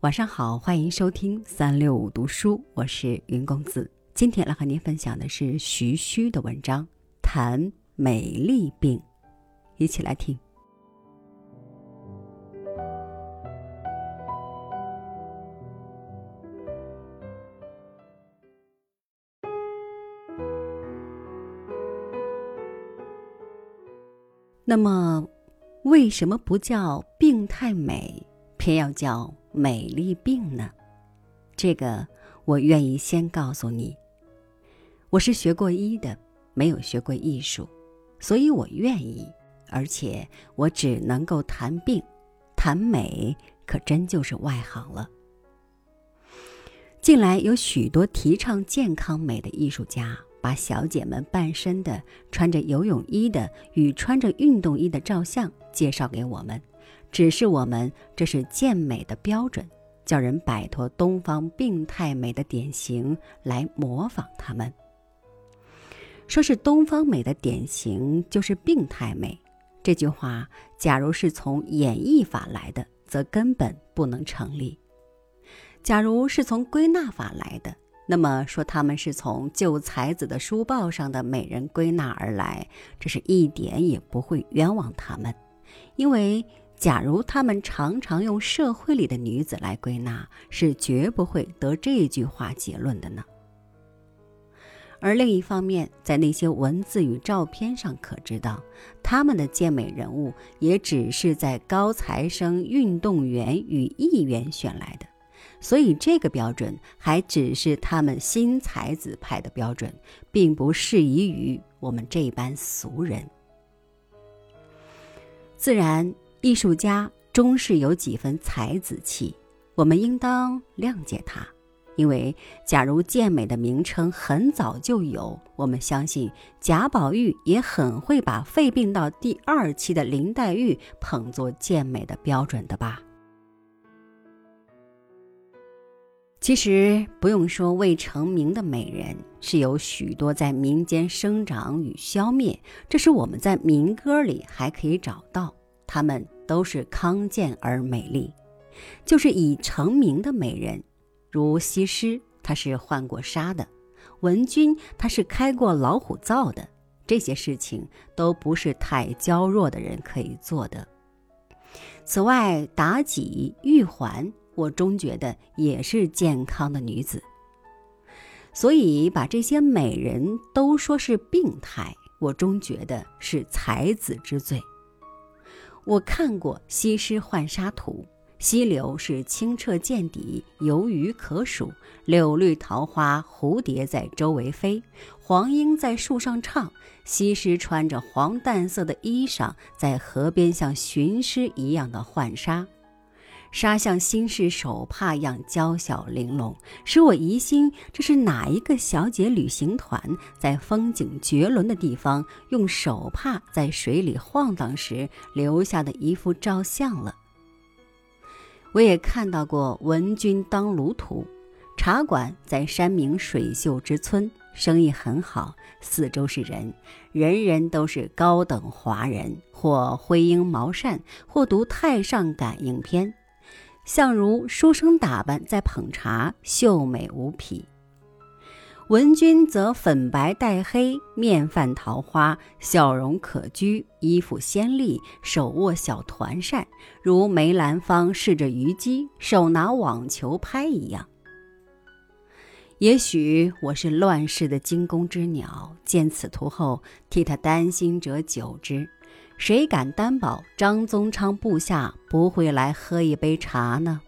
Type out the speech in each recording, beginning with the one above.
晚上好，欢迎收听三六五读书，我是云公子。今天来和您分享的是徐虚的文章，谈美丽病，一起来听。那么，为什么不叫病态美，偏要叫？美丽病呢？这个我愿意先告诉你。我是学过医的，没有学过艺术，所以我愿意，而且我只能够谈病，谈美可真就是外行了。近来有许多提倡健康美的艺术家，把小姐们半身的穿着游泳衣的与穿着运动衣的照相介绍给我们。指示我们这是健美的标准，叫人摆脱东方病态美的典型来模仿他们。说是东方美的典型就是病态美，这句话假如是从演绎法来的，则根本不能成立；假如是从归纳法来的，那么说他们是从旧才子的书报上的美人归纳而来，这是一点也不会冤枉他们，因为。假如他们常常用社会里的女子来归纳，是绝不会得这句话结论的呢。而另一方面，在那些文字与照片上可知道，他们的健美人物也只是在高材生、运动员与议员选来的，所以这个标准还只是他们新才子派的标准，并不适宜于我们这般俗人。自然。艺术家终是有几分才子气，我们应当谅解他。因为假如健美的名称很早就有，我们相信贾宝玉也很会把肺病到第二期的林黛玉捧作健美的标准的吧。其实不用说未成名的美人，是有许多在民间生长与消灭，这是我们在民歌里还可以找到。她们都是康健而美丽，就是已成名的美人，如西施，她是换过纱的；文君，她是开过老虎灶的。这些事情都不是太娇弱的人可以做的。此外，妲己、玉环，我终觉得也是健康的女子。所以，把这些美人都说是病态，我终觉得是才子之罪。我看过《西施浣纱图》，溪流是清澈见底，游鱼可数，柳绿桃花，蝴蝶在周围飞，黄莺在树上唱，西施穿着黄淡色的衣裳，在河边像寻诗一样的浣纱。纱像新式手帕样娇小玲珑，使我疑心这是哪一个小姐旅行团在风景绝伦的地方用手帕在水里晃荡时留下的一幅照相了。我也看到过文君当卢图，茶馆在山明水秀之村，生意很好，四周是人，人人都是高等华人，或挥缨毛扇，或读太上感应篇。相如书生打扮，在捧茶，秀美无匹；文君则粉白带黑，面泛桃花，笑容可掬，衣服鲜丽，手握小团扇，如梅兰芳试着虞姬，手拿网球拍一样。也许我是乱世的惊弓之鸟，见此图后，替他担心者久之。谁敢担保张宗昌部下不会来喝一杯茶呢？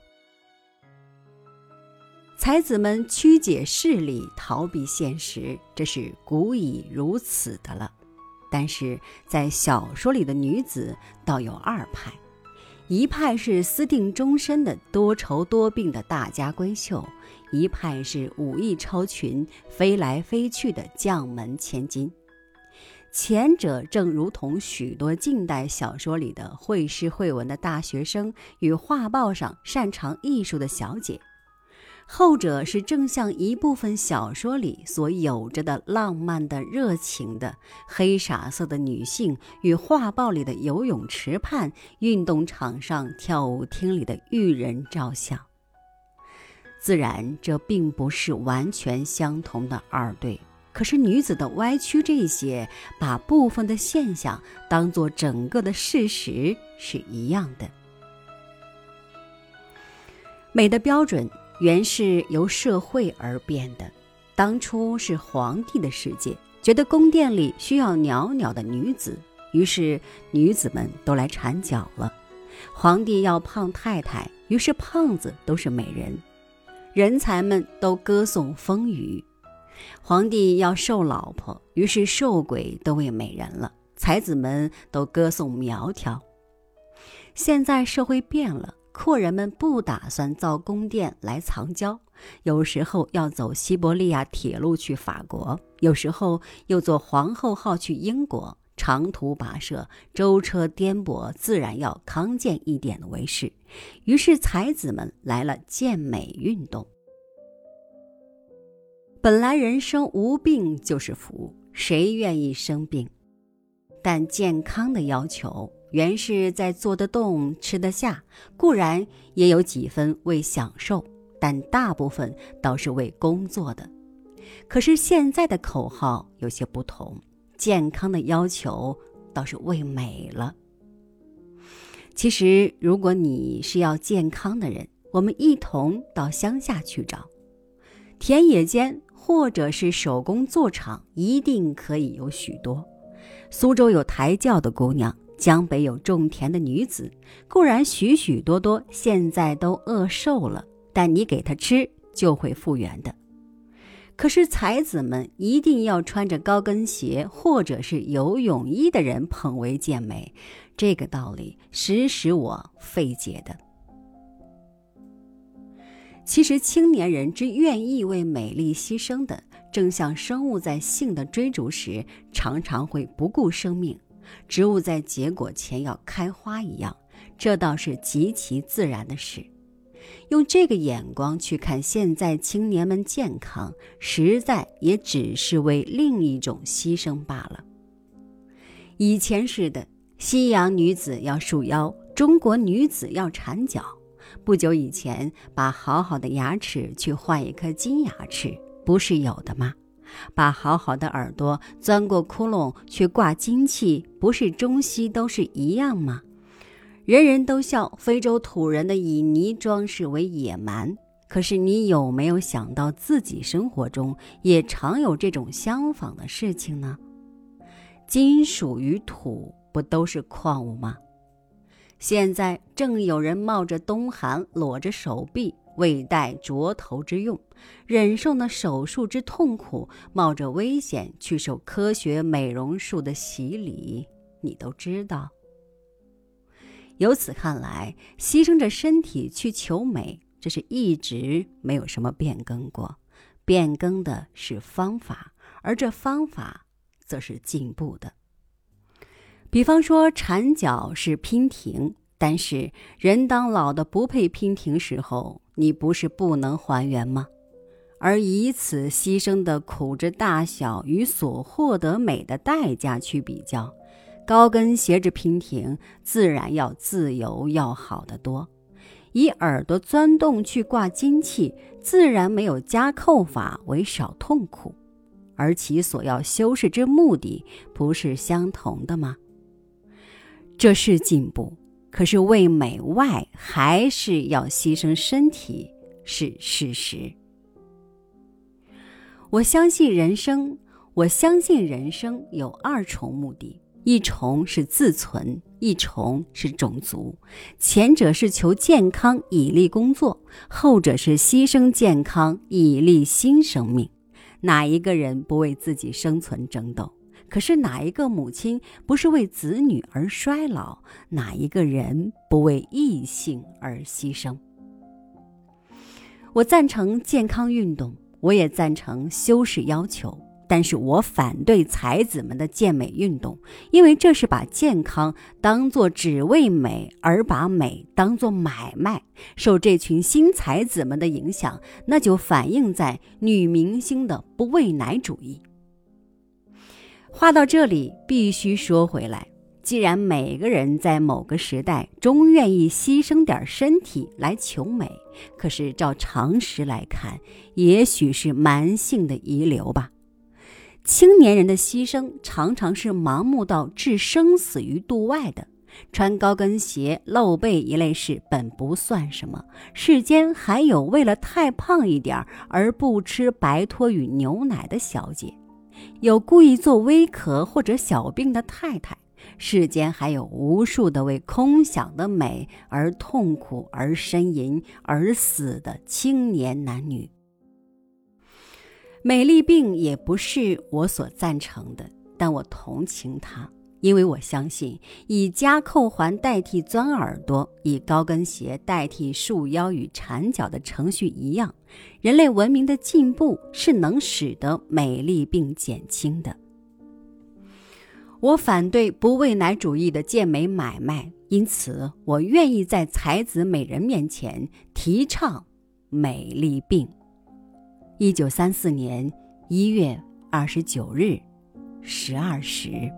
才子们曲解事理，逃避现实，这是古已如此的了。但是在小说里的女子倒有二派，一派是私定终身的多愁多病的大家闺秀，一派是武艺超群、飞来飞去的将门千金。前者正如同许多近代小说里的会诗会文的大学生与画报上擅长艺术的小姐，后者是正像一部分小说里所有着的浪漫的、热情的、黑傻色的女性，与画报里的游泳池畔、运动场上、跳舞厅里的玉人照相。自然，这并不是完全相同的二对。可是女子的歪曲，这些把部分的现象当做整个的事实是一样的。美的标准。原是由社会而变的，当初是皇帝的世界，觉得宫殿里需要袅袅的女子，于是女子们都来缠脚了。皇帝要胖太太，于是胖子都是美人。人才们都歌颂风雨。皇帝要瘦老婆，于是瘦鬼都为美人了。才子们都歌颂苗条。现在社会变了。阔人们不打算造宫殿来藏娇，有时候要走西伯利亚铁路去法国，有时候又坐皇后号去英国，长途跋涉，舟车颠簸，自然要康健一点的为是。于是才子们来了健美运动。本来人生无病就是福，谁愿意生病？但健康的要求。原是在做得动、吃得下，固然也有几分为享受，但大部分倒是为工作的。可是现在的口号有些不同，健康的要求倒是为美了。其实，如果你是要健康的人，我们一同到乡下去找，田野间或者是手工作厂，一定可以有许多。苏州有抬轿的姑娘。江北有种田的女子，固然许许多多，现在都饿瘦了，但你给她吃就会复原的。可是才子们一定要穿着高跟鞋或者是游泳衣的人捧为健美，这个道理实使我费解的。其实青年人之愿意为美丽牺牲的，正像生物在性的追逐时，常常会不顾生命。植物在结果前要开花一样，这倒是极其自然的事。用这个眼光去看现在青年们健康，实在也只是为另一种牺牲罢了。以前似的，西洋女子要束腰，中国女子要缠脚。不久以前，把好好的牙齿去换一颗金牙齿，不是有的吗？把好好的耳朵钻过窟窿去挂金器，不是中西都是一样吗？人人都笑非洲土人的以泥装饰为野蛮，可是你有没有想到自己生活中也常有这种相仿的事情呢？金属与土不都是矿物吗？现在正有人冒着冬寒，裸着手臂。未戴着头之用，忍受那手术之痛苦，冒着危险去受科学美容术的洗礼，你都知道。由此看来，牺牲着身体去求美，这是一直没有什么变更过。变更的是方法，而这方法则是进步的。比方说，缠脚是娉婷，但是人当老的不配娉婷时候。你不是不能还原吗？而以此牺牲的苦之大小与所获得美的代价去比较，高跟鞋之娉婷自然要自由要好得多；以耳朵钻洞去挂金器，自然没有加扣法为少痛苦，而其所要修饰之目的不是相同的吗？这是进步。可是为美外还是要牺牲身体是事实。我相信人生，我相信人生有二重目的：一重是自存，一重是种族。前者是求健康以利工作，后者是牺牲健康以利新生命。哪一个人不为自己生存争斗？可是哪一个母亲不是为子女而衰老？哪一个人不为异性而牺牲？我赞成健康运动，我也赞成修饰要求，但是我反对才子们的健美运动，因为这是把健康当作只为美，而把美当作买卖。受这群新才子们的影响，那就反映在女明星的不喂奶主义。话到这里，必须说回来。既然每个人在某个时代终愿意牺牲点身体来求美，可是照常识来看，也许是蛮性的遗留吧。青年人的牺牲常常是盲目到置生死于度外的。穿高跟鞋露背一类事本不算什么，世间还有为了太胖一点而不吃白托与牛奶的小姐，有故意做微咳或者小病的太太。世间还有无数的为空想的美而痛苦、而呻吟、而死的青年男女。美丽病也不是我所赞成的，但我同情他，因为我相信以加扣环代替钻耳朵，以高跟鞋代替束腰与缠脚的程序一样，人类文明的进步是能使得美丽病减轻的。我反对不喂奶主义的健美买卖，因此我愿意在才子美人面前提倡美丽病。一九三四年一月二十九日十二时。